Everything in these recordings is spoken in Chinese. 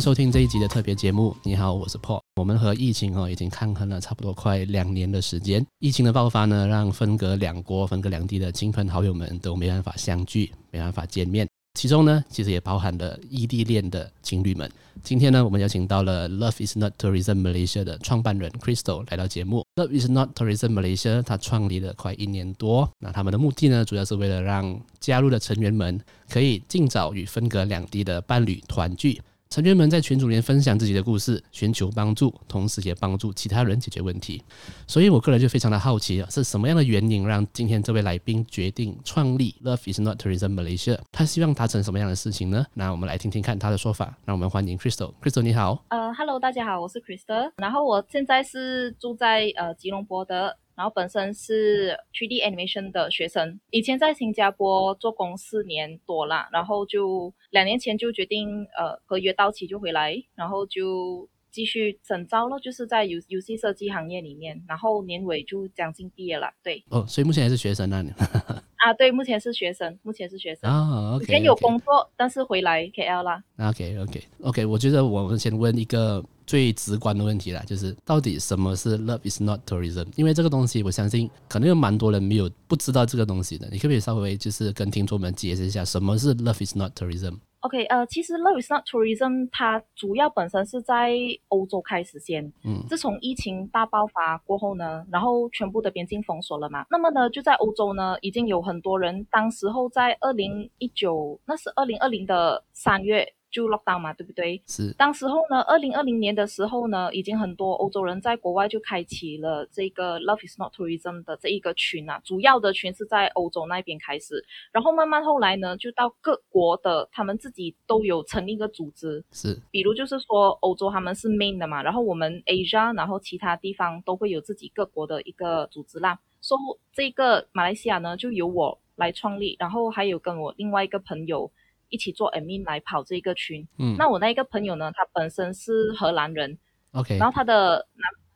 收听这一集的特别节目。你好，我是 Paul。我们和疫情哦已经抗衡了差不多快两年的时间。疫情的爆发呢，让分隔两国、分隔两地的亲朋好友们都没办法相聚，没办法见面。其中呢，其实也包含了异地恋的情侣们。今天呢，我们邀请到了 Love is not Tourism Malaysia 的创办人 Crystal 来到节目。Love is not Tourism Malaysia，它创立了快一年多。那他们的目的呢，主要是为了让加入的成员们可以尽早与分隔两地的伴侣团聚。成员们在群组里面分享自己的故事，寻求帮助，同时也帮助其他人解决问题。所以，我个人就非常的好奇啊，是什么样的原因让今天这位来宾决定创立 Love is not Tourism Malaysia？他希望达成什么样的事情呢？那我们来听听看他的说法。让我们欢迎 Crystal。Crystal，你好。呃，Hello，大家好，我是 Crystal。然后我现在是住在呃吉隆坡的。然后本身是 3D animation 的学生，以前在新加坡做工四年多啦，然后就两年前就决定，呃，合约到期就回来，然后就继续深造了，就是在游游戏设计行业里面，然后年尾就将近毕业了，对。哦，所以目前还是学生那里。啊，对，目前是学生，目前是学生啊。Oh, okay, 以前有工作，okay. 但是回来 KL 啦。OK，OK，OK，我觉得我们先问一个。最直观的问题啦，就是到底什么是 Love is not tourism？因为这个东西，我相信可能有蛮多人没有不知道这个东西的。你可不可以稍微就是跟听众们解释一下，什么是 Love is not tourism？OK，、呃，其实 Love is not tourism 它主要本身是在欧洲开始先。嗯。自从疫情大爆发过后呢，然后全部的边境封锁了嘛，那么呢，就在欧洲呢，已经有很多人，当时候在二零一九，那是二零二零的三月。就 lockdown 嘛，对不对？是。当时候呢，二零二零年的时候呢，已经很多欧洲人在国外就开启了这个 Love is not tourism 的这一个群啊，主要的群是在欧洲那边开始，然后慢慢后来呢，就到各国的他们自己都有成立一个组织。是。比如就是说欧洲他们是 main 的嘛，然后我们 Asia，然后其他地方都会有自己各国的一个组织啦。所以这个马来西亚呢，就由我来创立，然后还有跟我另外一个朋友。一起做 admin 来跑这个群，嗯，那我那一个朋友呢，他本身是荷兰人，OK，然后他的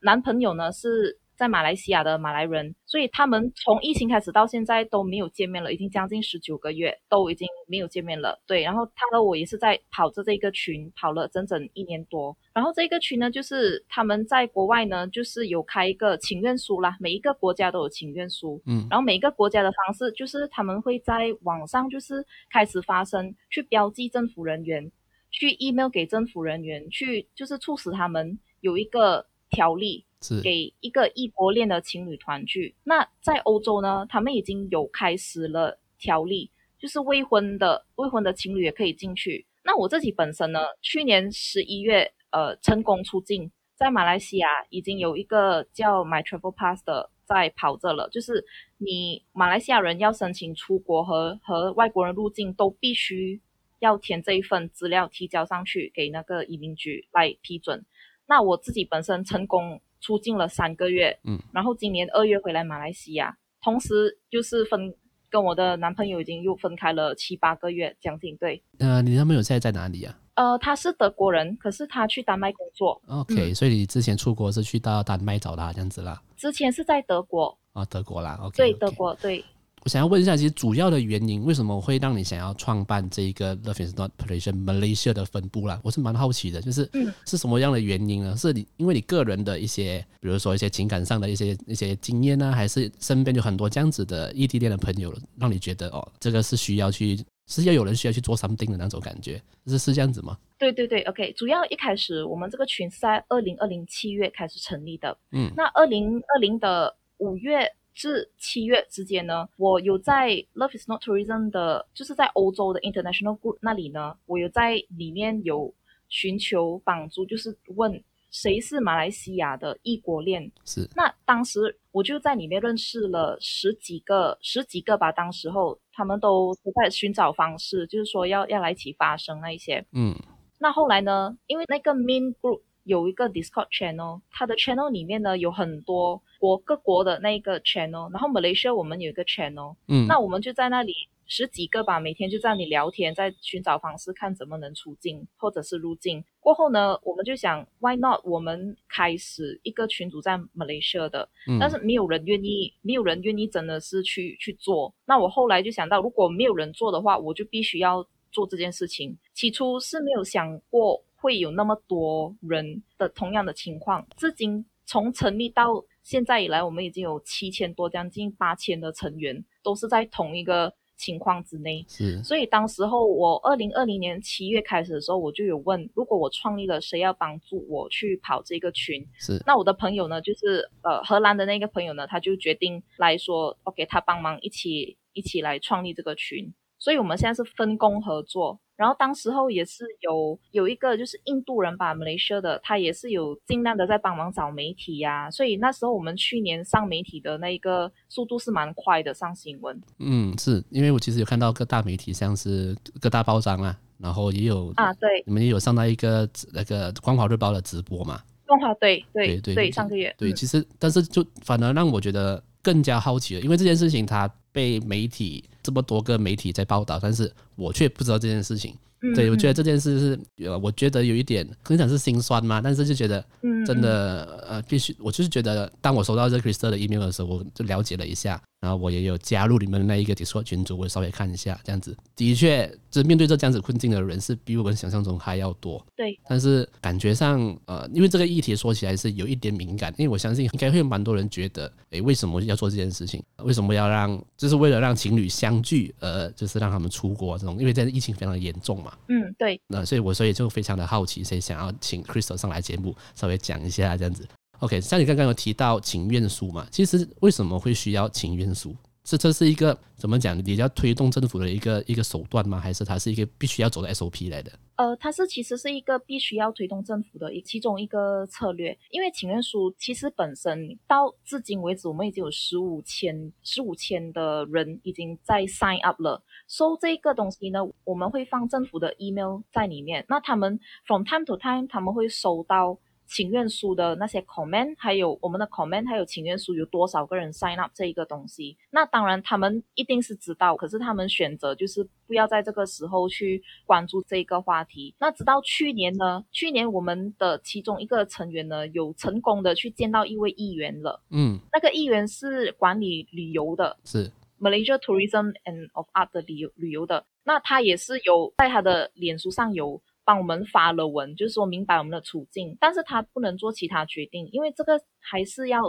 男男朋友呢是。在马来西亚的马来人，所以他们从疫情开始到现在都没有见面了，已经将近十九个月都已经没有见面了。对，然后他和我也是在跑着这个群，跑了整整一年多。然后这个群呢，就是他们在国外呢，就是有开一个请愿书啦，每一个国家都有请愿书，嗯，然后每一个国家的方式就是他们会在网上就是开始发声，去标记政府人员，去 email 给政府人员，去就是促使他们有一个条例。给一个异国恋的情侣团聚。那在欧洲呢，他们已经有开始了条例，就是未婚的未婚的情侣也可以进去。那我自己本身呢，去年十一月，呃，成功出境，在马来西亚已经有一个叫 My Travel Pass 的在跑着了，就是你马来西亚人要申请出国和和外国人入境，都必须要填这一份资料提交上去给那个移民局来批准。那我自己本身成功。出境了三个月，嗯，然后今年二月回来马来西亚，同时就是分跟我的男朋友已经又分开了七八个月，将近对。呃，你男朋友现在在哪里啊？呃，他是德国人，可是他去丹麦工作。OK，嗯，所以你之前出国是去到丹麦找他这样子啦？之前是在德国。啊，德国啦，OK，对，德国对。我想要问一下，其实主要的原因为什么会让你想要创办这一个 Love is not Tourism Malaysia 的分部啦？我是蛮好奇的，就是嗯是什么样的原因呢？是你因为你个人的一些，比如说一些情感上的一些一些经验呢，还是身边有很多这样子的异地恋的朋友，让你觉得哦，这个是需要去，是要有人需要去做 something 的那种感觉，是是这样子吗？对对对，OK。主要一开始我们这个群是在二零二零七月开始成立的，嗯，那二零二零的五月。至七月之间呢，我有在 Love is not tourism 的，就是在欧洲的 international group 那里呢，我有在里面有寻求帮助，就是问谁是马来西亚的异国恋。是。那当时我就在里面认识了十几个，十几个吧。当时候他们都都在寻找方式，就是说要要来一起发声那一些。嗯。那后来呢，因为那个 main group 有一个 Discord channel，它的 channel 里面呢有很多。国各国的那个 channel，然后 Malaysia 我们有一个 channel，嗯，那我们就在那里十几个吧，每天就在那里聊天，在寻找方式，看怎么能出境或者是入境。过后呢，我们就想，Why not？我们开始一个群组在 Malaysia 的，嗯，但是没有人愿意，没有人愿意真的是去去做。那我后来就想到，如果没有人做的话，我就必须要做这件事情。起初是没有想过。会有那么多人的同样的情况。至今从成立到现在以来，我们已经有七千多，将近八千的成员，都是在同一个情况之内。是，所以当时候我二零二零年七月开始的时候，我就有问，如果我创立了，谁要帮助我去跑这个群？是，那我的朋友呢，就是呃荷兰的那个朋友呢，他就决定来说，OK，他帮忙一起一起来创立这个群。所以我们现在是分工合作，然后当时候也是有有一个就是印度人吧，Malaysia 的，他也是有尽量的在帮忙找媒体呀、啊。所以那时候我们去年上媒体的那一个速度是蛮快的，上新闻。嗯，是因为我其实有看到各大媒体，像是各大报章啊，然后也有啊，对，你们也有上到一个那个光华日报的直播嘛？光华对对对对，对，上个月对，其实但是就反而让我觉得更加好奇了，因为这件事情它被媒体。这么多个媒体在报道，但是我却不知道这件事情。嗯、对，我觉得这件事是，呃，我觉得有一点，很想是心酸嘛，但是就觉得，真的，嗯、呃，必须，我就是觉得，当我收到这 Crystal 的 email 的时候，我就了解了一下。然后我也有加入你们那一个 Discord 群组，我稍微看一下，这样子的确，就是面对这这样子困境的人是比我们想象中还要多。对，但是感觉上，呃，因为这个议题说起来是有一点敏感，因为我相信应该会有蛮多人觉得，诶，为什么要做这件事情？为什么要让，就是为了让情侣相聚，呃，就是让他们出国这种，因为现在疫情非常的严重嘛。嗯，对。那所以，我所以就非常的好奇，所以想要请 Crystal 上来节目，稍微讲一下这样子。OK，像你刚刚有提到请愿书嘛，其实为什么会需要请愿书？这这是一个怎么讲？你要推动政府的一个一个手段吗？还是它是一个必须要走的 SOP 来的？呃，它是其实是一个必须要推动政府的一其中一个策略。因为请愿书其实本身到至今为止，我们已经有十五千十五千的人已经在 sign up 了。收、so, 这个东西呢，我们会放政府的 email 在里面。那他们 from time to time 他们会收到。请愿书的那些 comment，还有我们的 comment，还有请愿书有多少个人 sign up 这一个东西，那当然他们一定是知道，可是他们选择就是不要在这个时候去关注这个话题。那直到去年呢，去年我们的其中一个成员呢，有成功的去见到一位议员了。嗯，那个议员是管理旅游的，是 Malaysia Tourism and of Art 的旅游旅游的。那他也是有在他的脸书上有。帮我们发了文，就是说明白我们的处境，但是他不能做其他决定，因为这个还是要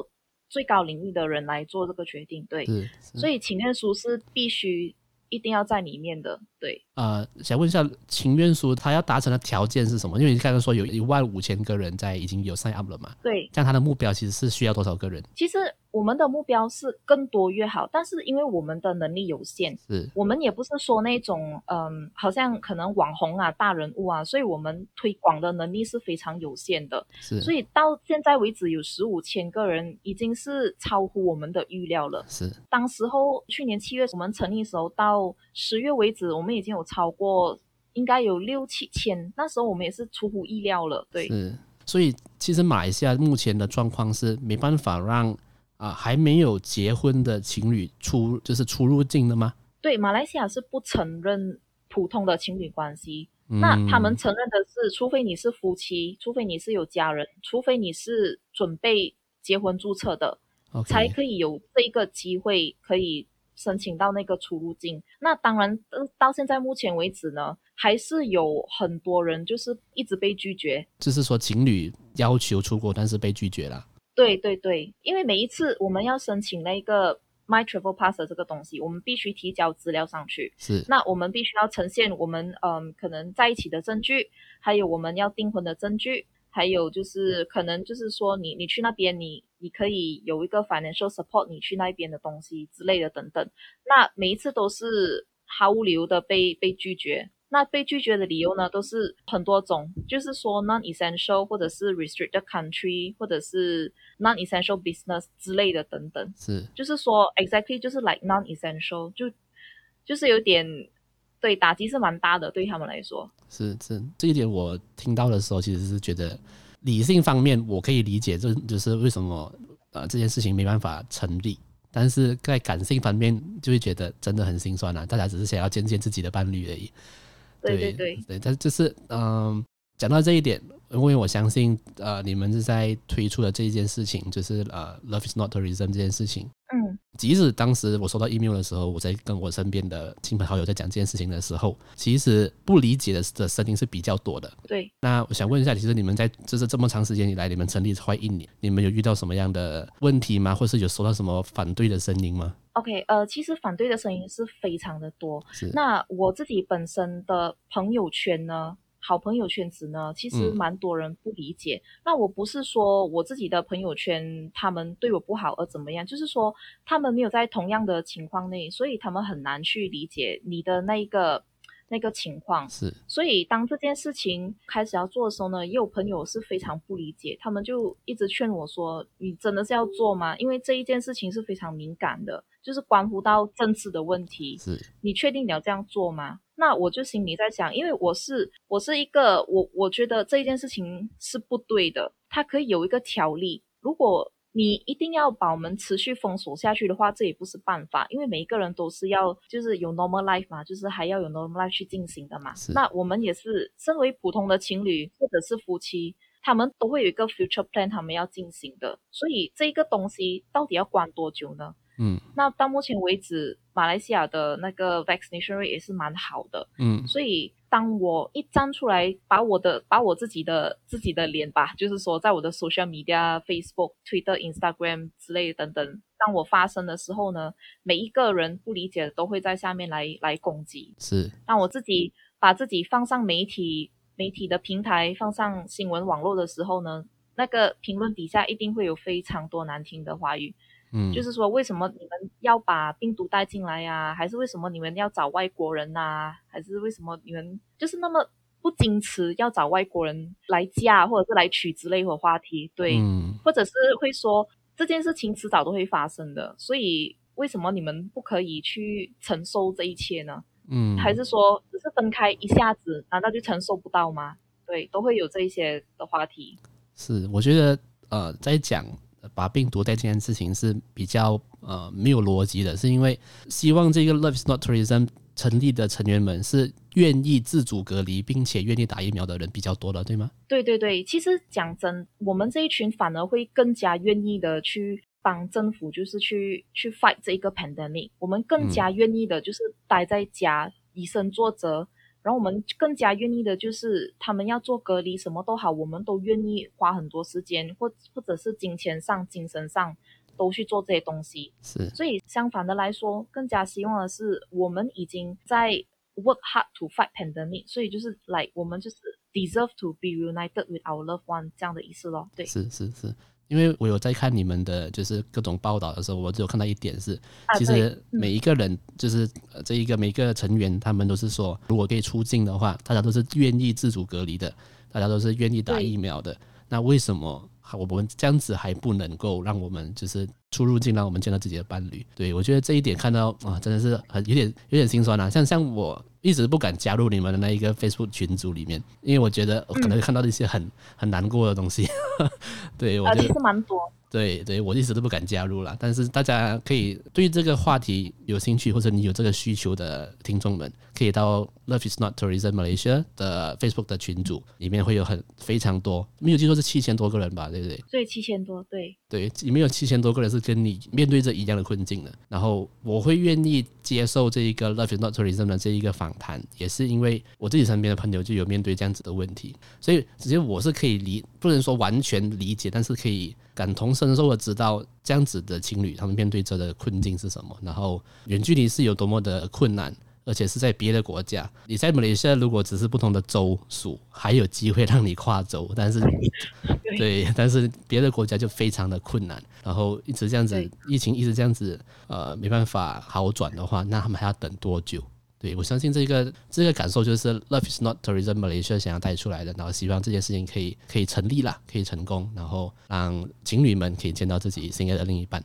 最高领域的人来做这个决定，对，所以请愿书是必须一定要在里面的，对。呃，想问一下，请愿书他要达成的条件是什么？因为你刚才说有一万五千个人在已经有 sign up 了嘛？对，这样他的目标其实是需要多少个人？其实。我们的目标是更多越好，但是因为我们的能力有限，是我们也不是说那种嗯，好像可能网红啊、大人物啊，所以我们推广的能力是非常有限的。是，所以到现在为止有十五千个人，已经是超乎我们的预料了。是，当时候去年七月我们成立的时候，到十月为止，我们已经有超过应该有六七千，那时候我们也是出乎意料了。对，是，所以其实马来西亚目前的状况是没办法让。啊，还没有结婚的情侣出就是出入境的吗？对，马来西亚是不承认普通的情侣关系。嗯、那他们承认的是，除非你是夫妻，除非你是有家人，除非你是准备结婚注册的，okay. 才可以有这一个机会可以申请到那个出入境。那当然，到现在目前为止呢，还是有很多人就是一直被拒绝。就是说，情侣要求出国，但是被拒绝了。对对对，因为每一次我们要申请那个 My Travel Pass 这个东西，我们必须提交资料上去。是，那我们必须要呈现我们嗯可能在一起的证据，还有我们要订婚的证据，还有就是可能就是说你你去那边你你可以有一个 financial support 你去那边的东西之类的等等。那每一次都是毫无理由的被被拒绝。那被拒绝的理由呢，都是很多种，就是说 non-essential，或者是 restricted country，或者是 non-essential business 之类的等等。是，就是说 exactly 就是 like non-essential，就就是有点对打击是蛮大的，对他们来说。是是，这一点我听到的时候，其实是觉得理性方面我可以理解，就就是为什么呃这件事情没办法成立，但是在感性方面就会觉得真的很心酸啊，大家只是想要见见自己的伴侣而已。对对对，对，但就是嗯，讲到这一点，因为我相信呃，你们是在推出的这一件事情，就是呃，Love is not tourism 这件事情，嗯，即使当时我收到 email 的时候，我在跟我身边的亲朋好友在讲这件事情的时候，其实不理解的的声音是比较多的。对。那我想问一下，其实你们在就是这么长时间以来，你们成立快一年，你们有遇到什么样的问题吗？或是有收到什么反对的声音吗？OK，呃，其实反对的声音是非常的多。是。那我自己本身的朋友圈呢？好朋友圈子呢，其实蛮多人不理解。嗯、那我不是说我自己的朋友圈他们对我不好而怎么样，就是说他们没有在同样的情况内，所以他们很难去理解你的那一个那个情况。是，所以当这件事情开始要做的时候呢，也有朋友是非常不理解，他们就一直劝我说：“你真的是要做吗？因为这一件事情是非常敏感的，就是关乎到政治的问题。是，你确定你要这样做吗？”那我就心里在想，因为我是我是一个我我觉得这件事情是不对的，它可以有一个条例。如果你一定要把我们持续封锁下去的话，这也不是办法，因为每一个人都是要就是有 normal life 嘛，就是还要有 normal life 去进行的嘛。那我们也是身为普通的情侣或者是夫妻，他们都会有一个 future plan，他们要进行的。所以这个东西到底要关多久呢？嗯，那到目前为止，马来西亚的那个 vaccination rate 也是蛮好的。嗯，所以当我一站出来，把我的把我自己的自己的脸吧，就是说在我的 social media、Facebook、Twitter、Instagram 之类等等，当我发声的时候呢，每一个人不理解的都会在下面来来攻击。是，当我自己把自己放上媒体媒体的平台，放上新闻网络的时候呢，那个评论底下一定会有非常多难听的话语。嗯，就是说，为什么你们要把病毒带进来呀、啊？还是为什么你们要找外国人呐、啊？还是为什么你们就是那么不矜持，要找外国人来嫁或者是来娶之类的话题？对，嗯、或者是会说这件事情迟早都会发生的，所以为什么你们不可以去承受这一切呢？嗯，还是说只是分开一下子，难道就承受不到吗？对，都会有这一些的话题。是，我觉得呃，在讲。把病毒带这件事情是比较呃没有逻辑的，是因为希望这个 Love is not tourism 成立的成员们是愿意自主隔离，并且愿意打疫苗的人比较多的，对吗？对对对，其实讲真，我们这一群反而会更加愿意的去帮政府，就是去去 fight 这一个 pandemic，我们更加愿意的就是待在家，嗯、以身作则。然后我们更加愿意的就是，他们要做隔离，什么都好，我们都愿意花很多时间，或或者是金钱上、精神上，都去做这些东西。是，所以相反的来说，更加希望的是，我们已经在 work hard to fight pandemic，所以就是来，我们就是 deserve to be reunited with our loved one 这样的意思咯。对，是是是。因为我有在看你们的，就是各种报道的时候，我只有看到一点是，其实每一个人就是这一个每一个成员，他们都是说，如果可以出境的话，大家都是愿意自主隔离的，大家都是愿意打疫苗的。那为什么我们这样子还不能够让我们就是出入境，让我们见到自己的伴侣？对，我觉得这一点看到啊，真的是很有点有点心酸啊。像像我。一直不敢加入你们的那一个 Facebook 群组里面，因为我觉得我可能会看到一些很、嗯、很难过的东西。对，我觉得、啊、其实蛮多。对对，我一直都不敢加入了。但是大家可以对这个话题有兴趣，或者你有这个需求的听众们，可以到 Love is not tourism Malaysia 的 Facebook 的群组里面，会有很非常多，没有记错是七千多个人吧，对不对？对，七千多，对。对，里面有七千多个人是跟你面对着一样的困境了。然后我会愿意接受这一个 Love not tourism 的这一个访谈，也是因为我自己身边的朋友就有面对这样子的问题，所以其实我是可以理，不能说完全理解，但是可以。感同身受的知道这样子的情侣，他们面对着的困境是什么，然后远距离是有多么的困难，而且是在别的国家。你在马来西亚如果只是不同的州属，还有机会让你跨州，但是对，但是别的国家就非常的困难。然后一直这样子，疫情一直这样子，呃，没办法好转的话，那他们还要等多久？对，我相信这个这个感受就是 Love is not tourism Malaysia 想要带出来的，然后希望这件事情可以可以成立啦，可以成功，然后让情侣们可以见到自己心爱的另一半。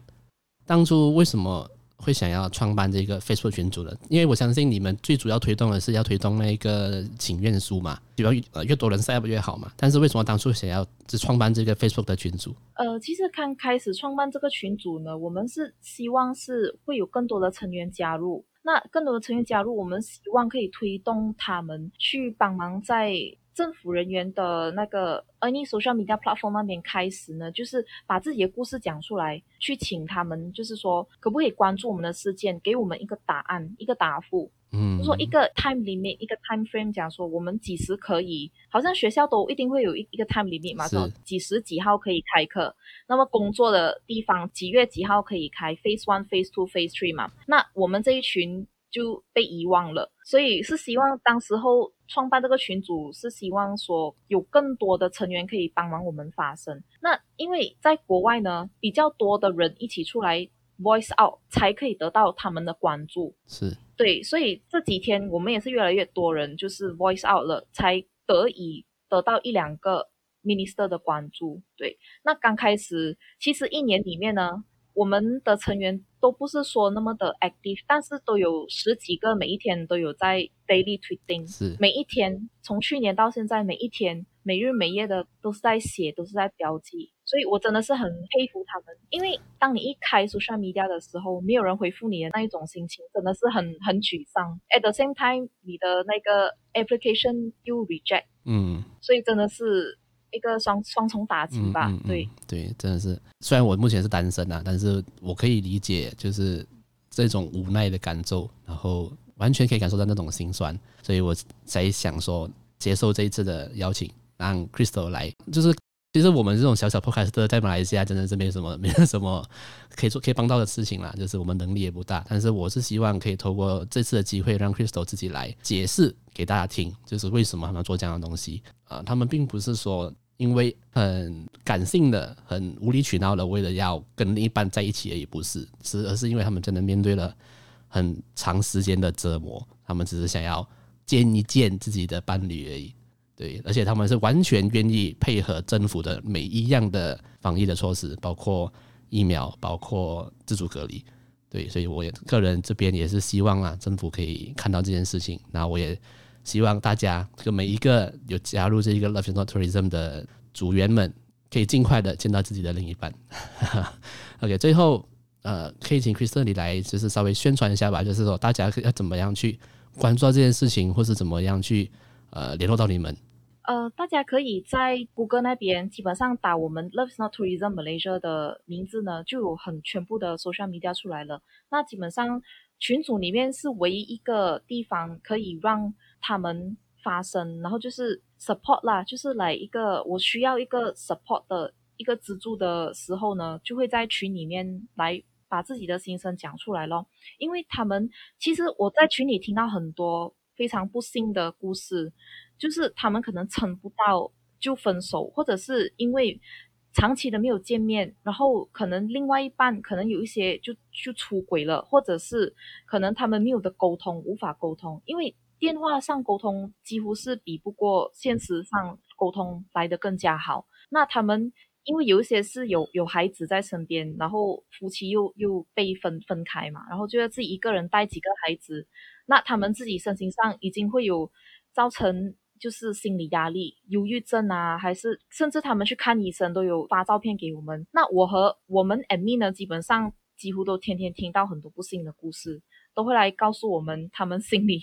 当初为什么会想要创办这个 Facebook 群组的？因为我相信你们最主要推动的是要推动那个请愿书嘛，希望呃越多人 sign up 越好嘛。但是为什么当初想要只创办这个 Facebook 的群组？呃，其实刚开始创办这个群组呢，我们是希望是会有更多的成员加入。那更多的成员加入，我们希望可以推动他们去帮忙在政府人员的那个 any social media platform 那边开始呢，就是把自己的故事讲出来，去请他们，就是说可不可以关注我们的事件，给我们一个答案，一个答复。嗯，就说一个 time limit，一个 time frame，讲说我们几时可以，好像学校都一定会有一一个 time limit 嘛，说几时几号可以开课。那么工作的地方几月几号可以开？Phase one、Phase two、Phase three 嘛。那我们这一群就被遗忘了，所以是希望当时候创办这个群组，是希望说有更多的成员可以帮忙我们发声。那因为在国外呢，比较多的人一起出来。Voice out 才可以得到他们的关注，是对，所以这几天我们也是越来越多人就是 Voice out 了，才得以得到一两个 Minister 的关注。对，那刚开始其实一年里面呢，我们的成员都不是说那么的 active，但是都有十几个，每一天都有在 daily tweeting，是每一天从去年到现在，每一天每日每夜的都是在写，都是在标记，所以我真的是很佩服他们。因为当你一开 social media 的时候，没有人回复你的那一种心情，真的是很很沮丧。At the same time，你的那个 application 又 reject，嗯，所以真的是。一个双双重打击吧，嗯嗯嗯、对对，真的是。虽然我目前是单身啊，但是我可以理解，就是这种无奈的感受，然后完全可以感受到那种心酸，所以我才想说接受这一次的邀请，让 Crystal 来。就是其实我们这种小小 podcast 在马来西亚真的是没什么 没有什么可以做可以帮到的事情啦，就是我们能力也不大。但是我是希望可以透过这次的机会，让 Crystal 自己来解释给大家听，就是为什么他们做这样的东西。啊，他们并不是说因为很感性的、很无理取闹的，为了要跟另一半在一起而已，不是，是而是因为他们真的面对了很长时间的折磨，他们只是想要见一见自己的伴侣而已。对，而且他们是完全愿意配合政府的每一样的防疫的措施，包括疫苗，包括自主隔离。对，所以我也个人这边也是希望啊，政府可以看到这件事情，然后我也。希望大家就每一个有加入这一个 Love is not tourism 的组员们，可以尽快的见到自己的另一半。OK，最后呃，可以请 Crystal 你来，就是稍微宣传一下吧，就是说大家要怎么样去关注到这件事情，或是怎么样去呃联络到你们。呃，大家可以在谷歌那边基本上打我们 Love's Not Tourism Malaysia 的名字呢，就有很全部的 social media 出来了。那基本上群组里面是唯一一个地方可以让他们发声，然后就是 support 啦，就是来一个我需要一个 support 的一个资助的时候呢，就会在群里面来把自己的心声讲出来咯。因为他们其实我在群里听到很多非常不幸的故事，就是他们可能撑不到就分手，或者是因为长期的没有见面，然后可能另外一半可能有一些就就出轨了，或者是可能他们没有的沟通，无法沟通，因为。电话上沟通几乎是比不过现实上沟通来的更加好。那他们因为有一些是有有孩子在身边，然后夫妻又又被分分开嘛，然后就要自己一个人带几个孩子，那他们自己身心上已经会有造成就是心理压力、忧郁症啊，还是甚至他们去看医生都有发照片给我们。那我和我们 admin 呢，基本上几乎都天天听到很多不幸的故事，都会来告诉我们他们心里。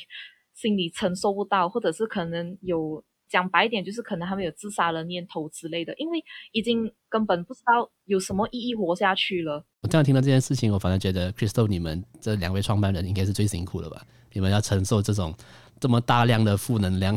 心里承受不到，或者是可能有讲白一点，就是可能他们有自杀的念头之类的，因为已经根本不知道有什么意义活下去了。我这样听到这件事情，我反而觉得 Crystal 你们这两位创办人应该是最辛苦的吧？你们要承受这种这么大量的负能量。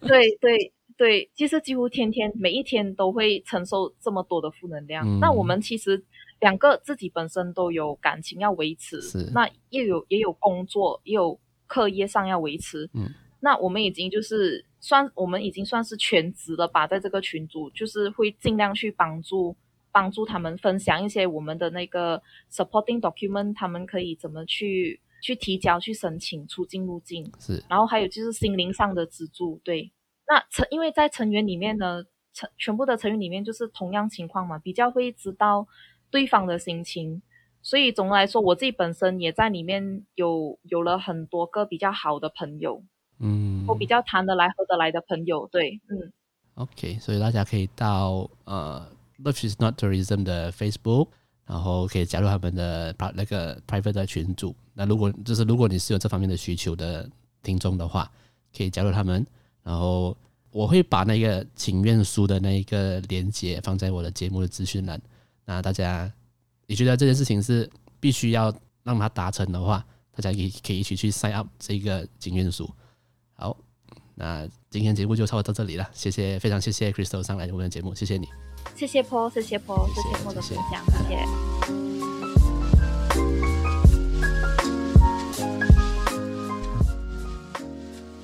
对对对，其实几乎天天每一天都会承受这么多的负能量。嗯、那我们其实两个自己本身都有感情要维持，是那也有也有工作，也有。课业上要维持，嗯，那我们已经就是算我们已经算是全职了吧，在这个群组，就是会尽量去帮助帮助他们分享一些我们的那个 supporting document，他们可以怎么去去提交、去申请出境入境，是，然后还有就是心灵上的资助，对，那成因为在成员里面呢，成全部的成员里面就是同样情况嘛，比较会知道对方的心情。所以总的来说，我自己本身也在里面有有了很多个比较好的朋友，嗯，我比较谈得来、合得来的朋友，对，嗯。OK，所以大家可以到呃，Love is not tourism 的 Facebook，然后可以加入他们的那个 private 的群组。那如果就是如果你是有这方面的需求的听众的话，可以加入他们。然后我会把那个请愿书的那一个链接放在我的节目的资讯栏。那大家，你觉得这件事情是必须要让它达成的话，大家可以可以一起去 sign up 这个请愿书。好，那今天节目就差不多到这里了。谢谢，非常谢谢 Crystal 上来我们的节目，谢谢你。谢谢 Paul，谢谢 Paul，谢谢 Paul 的分享，谢谢。谢谢